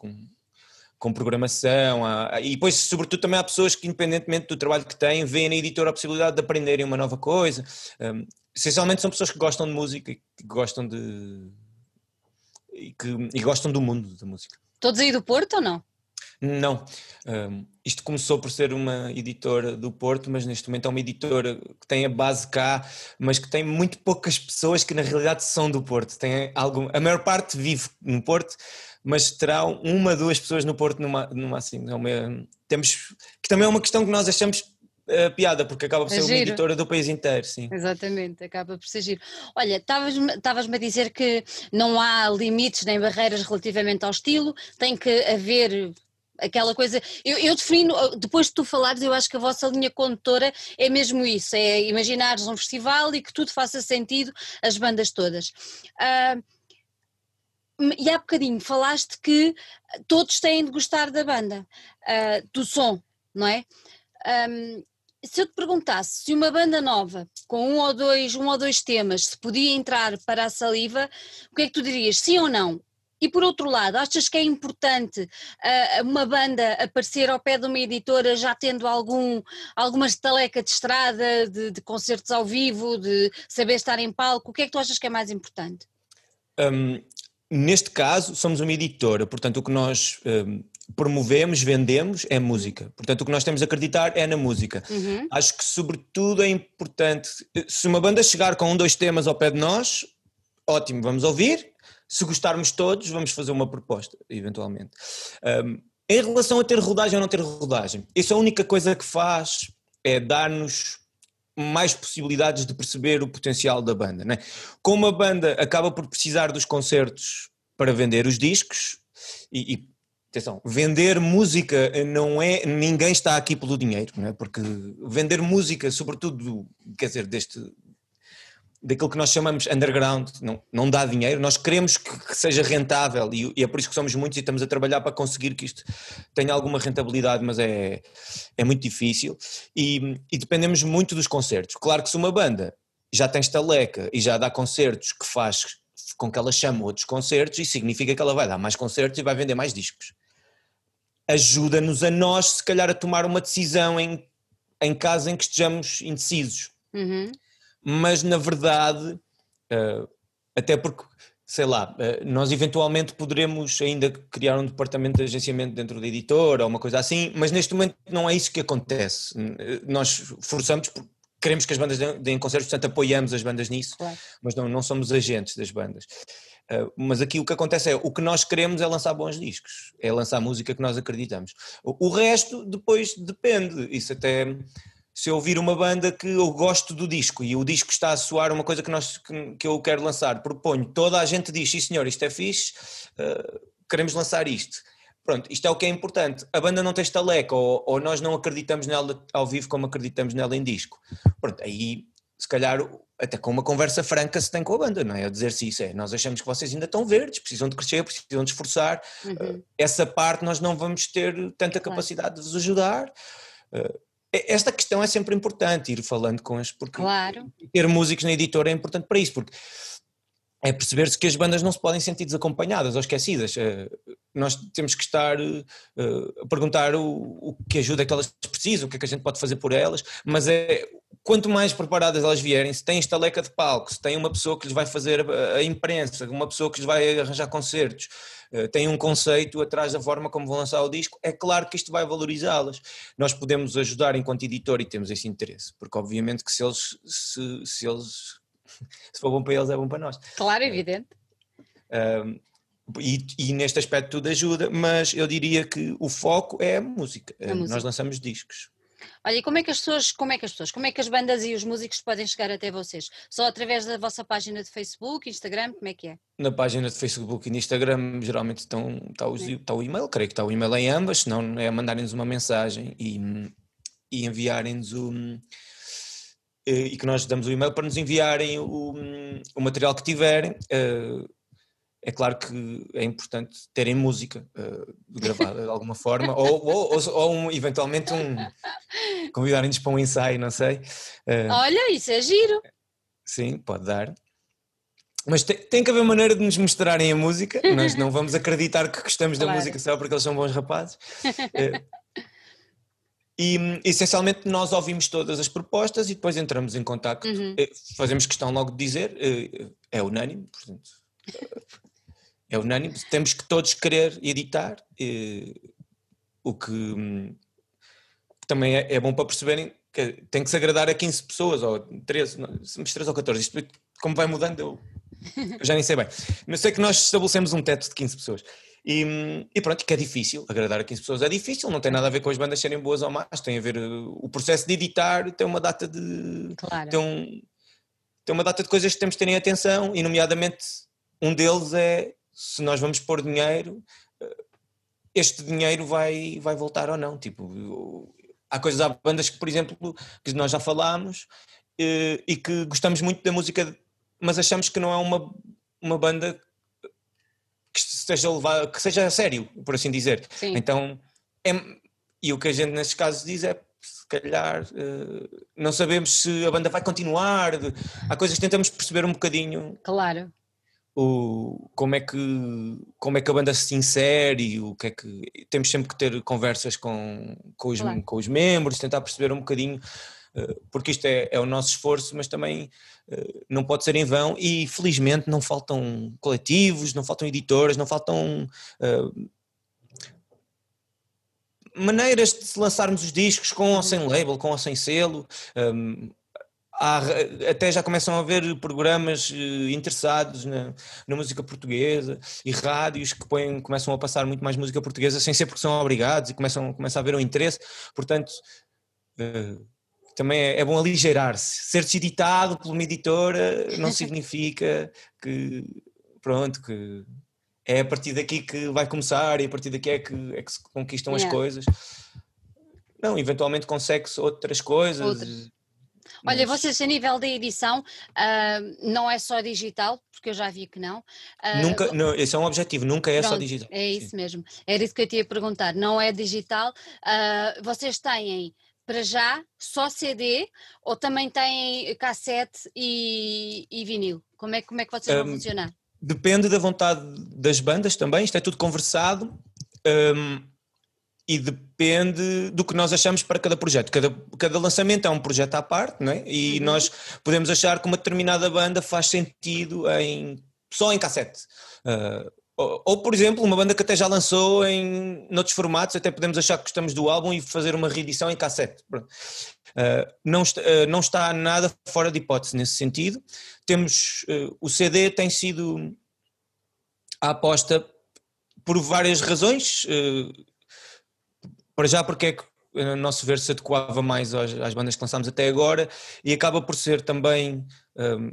com, programação, há, e depois, sobretudo, também há pessoas que, independentemente do trabalho que têm, veem na editora a possibilidade de aprenderem uma nova coisa. Um, essencialmente são pessoas que gostam de música e que gostam de e que e gostam do mundo da música. Todos aí do Porto ou não? Não. Um, isto começou por ser uma editora do Porto, mas neste momento é uma editora que tem a base cá, mas que tem muito poucas pessoas que na realidade são do Porto. Tem algum, a maior parte vive no Porto, mas terá uma, duas pessoas no Porto no, no máximo. É uma, temos, que também é uma questão que nós achamos piada, porque acaba por é ser giro. uma editora do país inteiro, sim. Exatamente, acaba por ser giro. Olha, estavas-me a dizer que não há limites nem barreiras relativamente ao estilo, tem que haver aquela coisa. Eu, eu, defino, depois de tu falares, eu acho que a vossa linha condutora é mesmo isso: é imaginares um festival e que tudo faça sentido, as bandas todas. Uh, e há bocadinho falaste que todos têm de gostar da banda, uh, do som, não é? Um, se eu te perguntasse se uma banda nova, com um ou dois, um ou dois temas, se podia entrar para a saliva, o que é que tu dirias? Sim ou não? E por outro lado, achas que é importante uh, uma banda aparecer ao pé de uma editora já tendo algum, alguma estaleca de estrada, de, de concertos ao vivo, de saber estar em palco? O que é que tu achas que é mais importante? Um, neste caso, somos uma editora, portanto, o que nós um, promovemos, vendemos, é música. Portanto, o que nós temos a acreditar é na música. Uhum. Acho que, sobretudo, é importante. Se uma banda chegar com um, dois temas ao pé de nós, ótimo, vamos ouvir. Se gostarmos todos, vamos fazer uma proposta, eventualmente. Um, em relação a ter rodagem ou não ter rodagem, isso é a única coisa que faz é dar-nos mais possibilidades de perceber o potencial da banda. Né? Como a banda acaba por precisar dos concertos para vender os discos, e, e atenção, vender música não é, ninguém está aqui pelo dinheiro, não é? porque vender música, sobretudo, quer dizer, deste, daquilo que nós chamamos underground, não, não dá dinheiro, nós queremos que, que seja rentável e, e, é por isso que somos muitos e estamos a trabalhar para conseguir que isto tenha alguma rentabilidade, mas é, é muito difícil e, e dependemos muito dos concertos. Claro que se uma banda já tem estaleca e já dá concertos que faz com que ela chame outros concertos, isso significa que ela vai dar mais concertos e vai vender mais discos ajuda-nos a nós, se calhar, a tomar uma decisão em, em caso em que estejamos indecisos. Uhum. Mas, na verdade, uh, até porque, sei lá, uh, nós eventualmente poderemos ainda criar um departamento de agenciamento dentro da editora ou uma coisa assim, mas neste momento não é isso que acontece. Nós forçamos porque queremos que as bandas deem concertos, portanto apoiamos as bandas nisso, claro. mas não, não somos agentes das bandas. Uh, mas aqui o que acontece é, o que nós queremos é lançar bons discos, é lançar música que nós acreditamos. O, o resto depois depende, isso até se eu ouvir uma banda que eu gosto do disco e o disco está a soar uma coisa que, nós, que, que eu quero lançar, proponho, toda a gente diz, sim senhor, isto é fixe, uh, queremos lançar isto. Pronto, isto é o que é importante. A banda não tem estaleca ou, ou nós não acreditamos nela ao vivo como acreditamos nela em disco. Pronto, aí se calhar até com uma conversa franca se tem com a banda, não é? A dizer-se isso é, nós achamos que vocês ainda estão verdes, precisam de crescer, precisam de esforçar, uhum. uh, essa parte nós não vamos ter tanta capacidade claro. de vos ajudar. Uh, esta questão é sempre importante, ir falando com as, porque claro. ter músicos na editora é importante para isso, porque é perceber-se que as bandas não se podem sentir desacompanhadas ou esquecidas. Uh, nós temos que estar a perguntar o, o que ajuda é que elas precisam, o que é que a gente pode fazer por elas, mas é quanto mais preparadas elas vierem, se têm estaleca de palco, se tem uma pessoa que lhes vai fazer a, imprensa, uma pessoa que lhes vai arranjar concertos, uh, tem um conceito atrás da forma como vão lançar o disco, é claro que isto vai valorizá-las. Nós podemos ajudar enquanto editor e temos esse interesse, porque obviamente que se eles, se, se eles, se for bom para eles é bom para nós. Claro, evidente. Uh, e, e, neste aspecto tudo ajuda, mas eu diria que o foco é a música. A música. Nós lançamos discos. Olha, e como é que as pessoas, como é que as pessoas, como é que as bandas e os músicos podem chegar até vocês? Só através da vossa página de Facebook, Instagram, como é que é? Na página de Facebook e no Instagram geralmente estão, está, o, está o e-mail, creio que está o e-mail em ambas, senão é mandarem-nos uma mensagem e, e enviarem-nos o e que nós damos o e-mail para nos enviarem o, o material que tiverem. Uh, é claro que é importante terem música uh, gravada de alguma forma, ou, ou, ou, ou um, eventualmente um convidarem-nos para um ensaio, não sei. Uh, Olha, isso é giro. Sim, pode dar. Mas tem, tem, que haver maneira de nos mostrarem a música, nós não vamos acreditar que gostamos claro. da música só porque eles são bons rapazes. Uh, e essencialmente nós ouvimos todas as propostas e depois entramos em contato, uhum. fazemos questão logo de dizer, é unânime, portanto é unânime, temos que todos querer editar, e, o que hum, também é, é, bom para perceberem que tem que se agradar a 15 pessoas, ou 13, não, 13 ou 14, isto como vai mudando eu, eu já nem sei bem, mas sei que nós estabelecemos um teto de 15 pessoas. E, hum, e, pronto, que é difícil, agradar a 15 pessoas é difícil, não tem nada a ver com as bandas serem boas ou más, tem a ver, o processo de editar tem uma data de... Claro. Tem, um, tem uma data de coisas que temos de terem atenção, e nomeadamente um deles é se nós vamos pôr dinheiro, eh, este dinheiro vai, vai voltar ou não. Tipo, há coisas, há bandas que, por exemplo, que nós já falámos eh, e que gostamos muito da música, mas achamos que não é uma, uma banda que seja levada, que seja sério, por assim dizer. Sim. Então, é, e o que a gente nesses casos diz é se calhar uh, não sabemos se a banda vai continuar, há coisas que tentamos perceber um bocadinho. Claro o, como, é que, como é que a banda se insere, o que é que temos sempre que ter conversas com, com, os, claro. com os membros, tentar perceber um bocadinho, eh, porque isto é, é o nosso esforço, mas também eh, não pode ser em vão e felizmente não faltam coletivos, não faltam editoras, não faltam uh, maneiras de lançarmos os discos com ou sem label, com ou sem selo. Um, há, até já começam a haver programas eh, interessados na, na, música portuguesa e rádios que põem, começam a passar muito mais música portuguesa sem ser porque são obrigados e começam, começa a haver um interesse, portanto uh, também é, é bom aligeirar-se. Ser-se editado por uma editora não significa que, pronto, que é a partir daqui que vai começar e a partir daqui é que, é que se conquistam yeah. as coisas. Não, eventualmente consegue-se outras coisas. Outras. Mas... Olha, vocês a nível da edição, uh, não é só digital, porque eu já vi que não. Uh, nunca, não, esse é um objetivo, nunca é pronto, só digital. É isso Sim. mesmo, era isso que eu te ia perguntar, não é digital. Uh, vocês têm para já só CD ou também têm cassete e, e vinil? Como é, como é que vocês um, vão funcionar? Depende da vontade das bandas também, isto é tudo conversado. Um, e depende do que nós achamos para cada projeto. Cada, cada lançamento é um projeto à parte, não é? E uhum. nós podemos achar que uma determinada banda faz sentido em, só em cassete. Uh, ou, ou, por exemplo, uma banda que até já lançou em noutros formatos, até podemos achar que gostamos do álbum e fazer uma reedição em cassete. Uh, não, está, uh, não está nada fora de hipótese nesse sentido. Temos o CD tem sido a aposta por várias razões para já porque é que a nosso ver se adequava mais às, às, bandas que lançámos até agora e acaba por ser também um,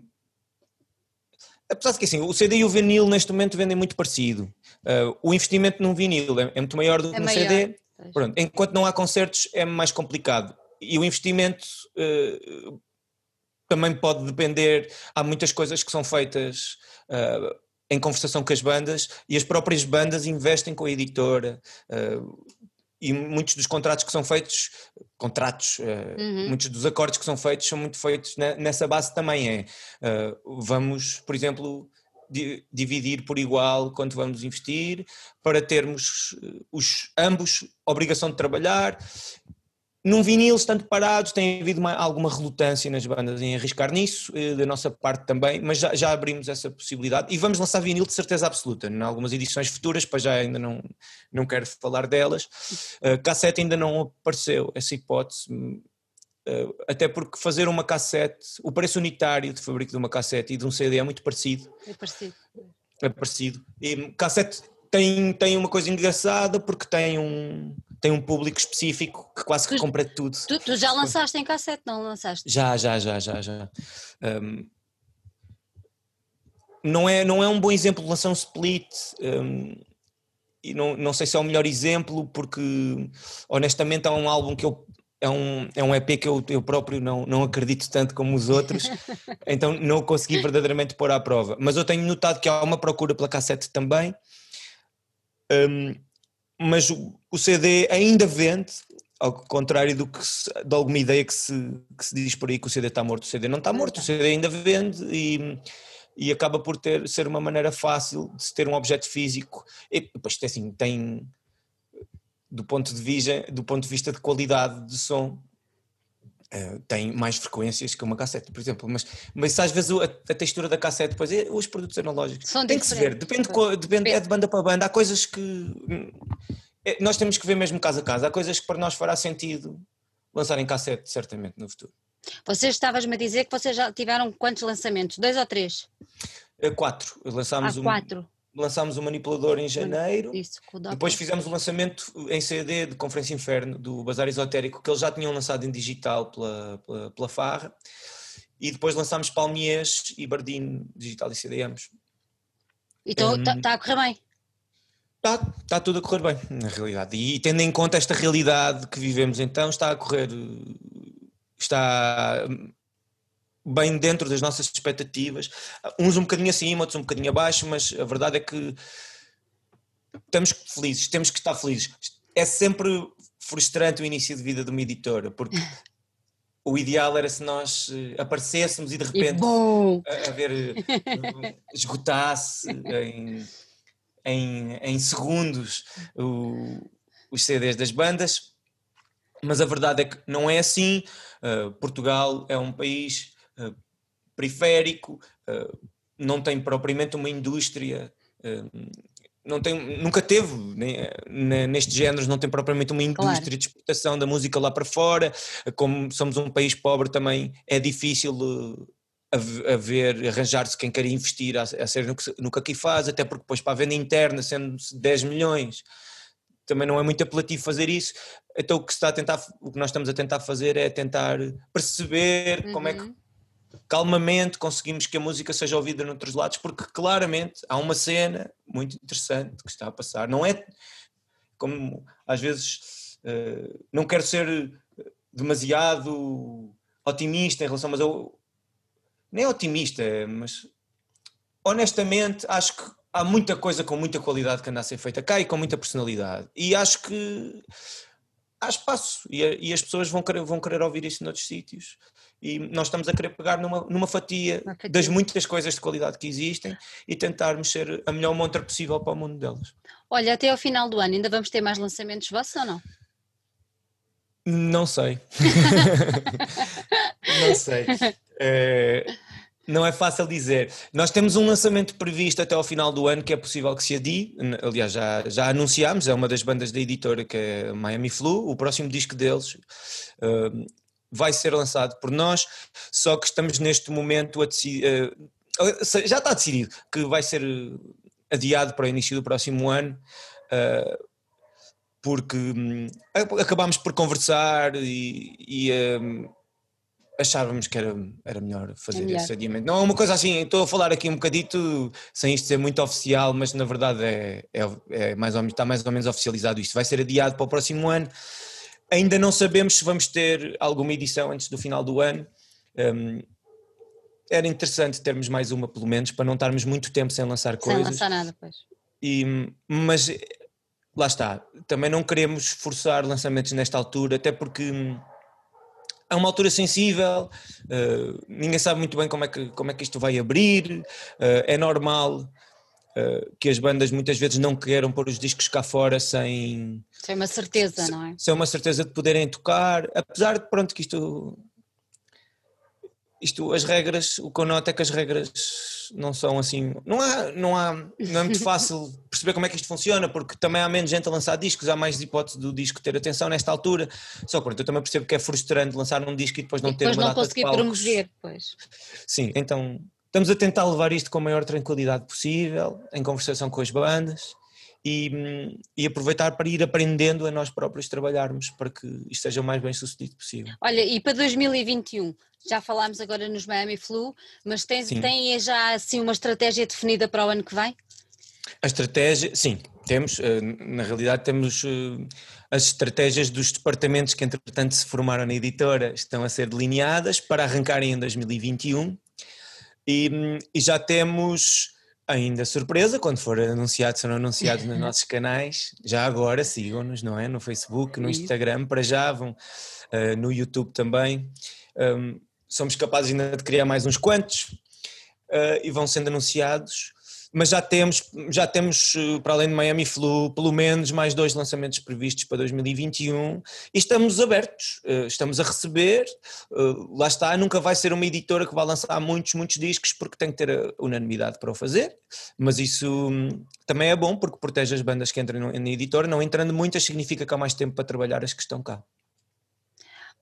apesar de que assim, o CD e o vinil neste momento vendem muito parecido. Uh, o investimento num vinil é, é muito maior do que é no maior. CD Pronto, enquanto não há concertos é mais complicado. E o investimento uh, também pode depender há muitas coisas que são feitas uh, em conversação com as bandas e as próprias bandas investem com a editora e muitos dos contratos que são feitos, contratos, eh, uhum. muitos dos acordos que são feitos são muito feitos nessa base também é, uh, vamos, por exemplo, di dividir por igual quanto vamos investir para termos eh, os ambos obrigação de trabalhar num vinil, estando parados, tem havido uma, alguma relutância nas bandas em arriscar nisso, eh, da nossa parte também, mas já, já, abrimos essa possibilidade e vamos lançar vinil de certeza absoluta, em algumas edições futuras, para já ainda não, não quero falar delas. Uh, cassete ainda não apareceu, essa hipótese, uh, até porque fazer uma cassete, o preço unitário de fabrico de uma cassete e de um CD é muito parecido. É parecido. É parecido. E cassete tem, tem uma coisa engraçada porque tem um tem um público específico que quase que tu, compra tudo. Tu, tu, já lançaste em cassete, não lançaste? Já, já, já, já, já. Um, não, é, não é um bom exemplo de lançar um split. Um, e não, não sei se é o melhor exemplo, porque honestamente é um álbum que eu. É um, é um EP que eu, eu próprio não, não acredito tanto como os outros, então não consegui verdadeiramente pôr à prova. Mas eu tenho notado que há uma procura pela cassete também. Um, mas o, CD ainda vende, ao contrário do que se, de alguma ideia que se, que se diz por aí que o CD está morto. O CD não está morto, o CD ainda vende e, e acaba por ter, ser uma maneira fácil de se ter um objeto físico. E depois assim, tem do ponto de vista, do ponto de vista de qualidade de som, Uh, tem mais frequências que uma cassete, por exemplo, mas, mas às vezes a, a textura da cassete, depois é, os produtos analógicos, São tem que se ver, depende, de, depende é de banda para banda, há coisas que é, nós temos que ver mesmo caso a caso, há coisas que para nós fará sentido lançar em cassete, certamente, no futuro. Vocês estavas-me a dizer que vocês já tiveram quantos lançamentos? Dois ou três? Uh, quatro, lançámos ah, quatro. Lançámos o manipulador em janeiro, Isso, depois fizemos o lançamento em CD de Conferência Inferno do Bazar Esotérico, que eles já tinham lançado em digital pela, pela, pela Farra, e depois lançámos Palmiers e Bardino digital e CD ambos. Então está um, tá a correr bem? Está tá tudo a correr bem, na realidade. E tendo em conta esta realidade que vivemos então, está a correr, está bem dentro das nossas expectativas, uns um bocadinho acima, outros um bocadinho abaixo, mas a verdade é que estamos felizes, temos que estar felizes. É sempre frustrante o início de vida de uma editora, porque o ideal era se nós eh, aparecêssemos e de repente a, a, ver eh, esgotasse em, em, em segundos o, os CDs das bandas, mas a verdade é que não é assim. Uh, Portugal é um país periférico, uh, não tem propriamente uma indústria, uh, não tem, nunca teve, né, nestes géneros, não tem propriamente uma indústria claro. de exportação da música lá para fora. Como somos um país pobre, também é difícil haver, arranjar-se quem quer investir a, a ser no que, no que aqui faz, até porque depois para a venda interna, sendo 10 milhões, também não é muito apelativo fazer isso. Então o que, está a tentar, o que nós estamos a tentar fazer é tentar perceber uhum. como é que uhum calmamente conseguimos que a música seja ouvida noutros lados, porque claramente há uma cena muito interessante que está a passar. Não é como às vezes uh, não quero ser demasiado otimista em relação, mas eu nem otimista, mas honestamente acho que há muita coisa com muita qualidade que anda a ser feita cá e com muita personalidade. E acho que há espaço e, e as pessoas vão querer, vão querer ouvir isso noutros sítios. E nós estamos a querer pegar numa, numa fatia, fatia, das muitas coisas de qualidade que existem e tentarmos ser a melhor montra possível para o mundo delas. Olha, até ao final do ano ainda vamos ter mais lançamentos vossos ou não? Não sei. não sei. É, não é fácil dizer. Nós temos um lançamento previsto até ao final do ano que é possível que se adie. Aliás, já, já anunciámos, é uma das bandas da editora que é Miami Flu. O próximo disco deles uh, vai ser lançado por nós, só que estamos neste momento a decidir. Uh, já está decidido que vai ser adiado para o início do próximo ano. Uh, porque hum, acabámos por conversar e, e hum, achávamos que era, era melhor fazer é melhor. esse adiamento. Não é uma coisa assim, estou a falar aqui um bocadito sem isto ser muito oficial, mas na verdade é, é, é mais ou menos, está mais ou menos oficializado isto. Vai ser adiado para o próximo ano. Ainda não sabemos se vamos ter alguma edição antes do final do ano. Um, era interessante termos mais uma, pelo menos, para não estarmos muito tempo sem lançar coisas. Sem lançar nada, pois. E, mas lá está, também não queremos forçar lançamentos nesta altura, até porque hum, é uma altura sensível, uh, ninguém sabe muito bem como é que, como é que isto vai abrir, uh, é normal que as bandas muitas vezes não queiram pôr os discos cá fora sem... Sem uma certeza, não é? Sem uma certeza de poderem tocar, apesar de pronto que isto isto, as regras, o que eu noto é que as regras não são assim, não há, não há, não é muito fácil perceber como é que isto funciona, porque também há menos gente a lançar discos, há mais hipótese do disco ter atenção nesta altura, só que eu também percebo que é frustrante lançar um disco e depois não e depois ter uma não data conseguir promover, pois. Sim, então estamos a tentar levar isto com a maior tranquilidade possível, em conversação com as bandas, e, e, aproveitar para ir aprendendo a nós próprios trabalharmos para que isto seja o mais bem sucedido possível. Olha, e para 2021, já falámos agora nos Miami Flu, mas tem, tem já assim uma estratégia definida para o ano que vem? A estratégia, sim, temos, eh, na realidade temos eh, as estratégias dos departamentos que entretanto se formaram na editora estão a ser delineadas para arrancarem em 2021 e, e já temos ainda surpresa, quando for anunciado, serão anunciados nos nossos canais. Já agora sigam-nos, não é? No Facebook, no Instagram, para já vão uh, no YouTube também. Um, somos capazes ainda de criar mais uns quantos uh, e vão sendo anunciados mas já temos, já temos, eh, para além de Miami Flu, pelo menos mais dois lançamentos previstos para 2021 e estamos abertos, eh, estamos a receber, eh, lá está, nunca vai ser uma editora que vai lançar muitos, muitos discos porque tem que ter unanimidade para o fazer, mas isso hum, também é bom porque protege as bandas que entram na editora, não entrando muitas significa que há mais tempo para trabalhar as que estão cá.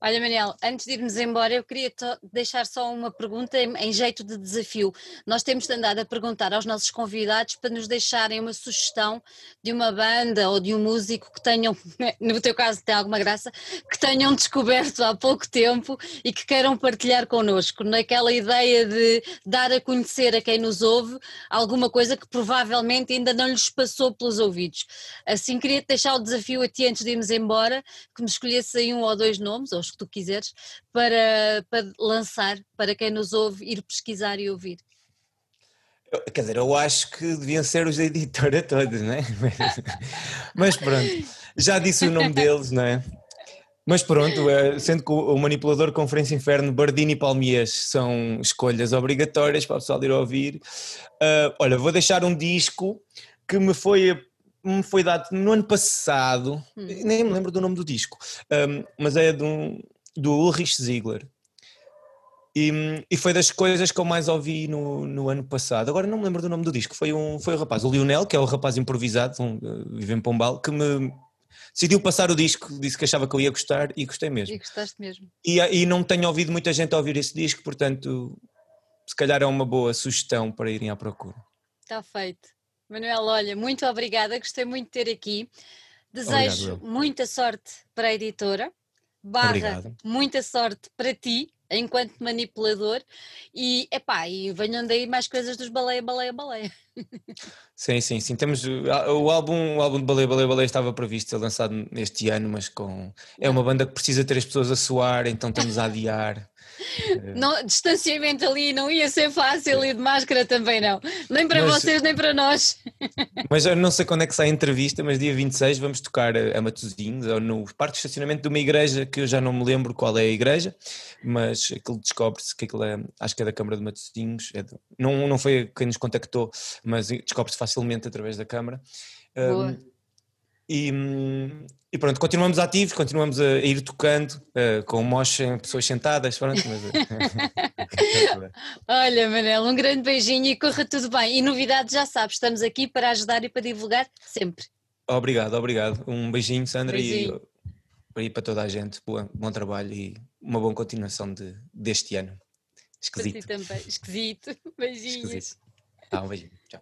Olha, Manel, antes de irmos embora, eu queria deixar só uma pergunta em, em, jeito de desafio. Nós temos andado a perguntar aos nossos convidados para nos deixarem uma sugestão de uma banda ou de um músico que tenham, no teu caso tem alguma graça, que tenham descoberto há pouco tempo e que queiram partilhar connosco, naquela ideia de dar a conhecer a quem nos ouve alguma coisa que provavelmente ainda não lhes passou pelos ouvidos. Assim, queria deixar o desafio a ti antes de irmos embora, que me escolhesse aí um ou dois nomes, ou que tu quiseres, para, para lançar, para quem nos ouve, ir pesquisar e ouvir? Quer dizer, eu acho que deviam ser os da editora todos, não é? Mas pronto, já disse o nome deles, não é? Mas pronto, é, sendo que o manipulador Conferência Inferno, Bardini e Palmias são escolhas obrigatórias para o pessoal ir ouvir. Uh, olha, vou deixar um disco que me foi me foi dado no ano passado, hum. nem me lembro do nome do disco, um, mas é um, do Ulrich Ziegler. E, e, foi das coisas que eu mais ouvi no, no, ano passado. Agora não me lembro do nome do disco. Foi um, foi o rapaz, o Lionel, que é o rapaz improvisado, um, uh, vive em Pombal, que me decidiu passar o disco, disse que achava que eu ia gostar e gostei mesmo. E gostaste mesmo. E, e não tenho ouvido muita gente a ouvir esse disco, portanto, se calhar é uma boa sugestão para irem à procura. Está feito. Manuel, olha, muito obrigada, gostei muito de ter aqui. Desejo Obrigado, muita sorte para a editora, barra Obrigado. muita sorte para ti, enquanto manipulador e, epá, e venham daí mais coisas dos baleia, baleia, baleia. Sim, sim, sim. Temos o álbum, o álbum de Baleia, Baleia, Baleia estava previsto ser lançado este ano, mas com é uma banda que precisa ter as pessoas a soar, então estamos a adiar. Não, distanciamento ali não ia ser fácil e de máscara também não. Nem para mas, vocês, nem para nós. Mas eu não sei quando é que sai a entrevista, mas dia 26 vamos tocar a Matosinhos, ou no parque de estacionamento de uma igreja que eu já não me lembro qual é a igreja, mas aquilo descobre-se que aquilo é, acho que é da Câmara de Matosinhos, é de, não, não foi quem nos contactou, mas descobre-se facilmente através da Câmara. Boa. Um, e, e, pronto, continuamos ativos, continuamos a ir tocando uh, com mocha, pessoas sentadas, pronto. Mas... Eh, Olha, Manel, um grande beijinho e corra tudo bem. E novidades já sabes, estamos aqui para ajudar e para divulgar sempre. Obrigado, obrigado. Um beijinho, Sandra, beijinho. E, e para toda a gente. Bom, bom trabalho e uma boa continuação de, deste ano. Esquisito. Para também, esquisito. Beijinhos. Esquisito. Tá, um beijinho. Tchau.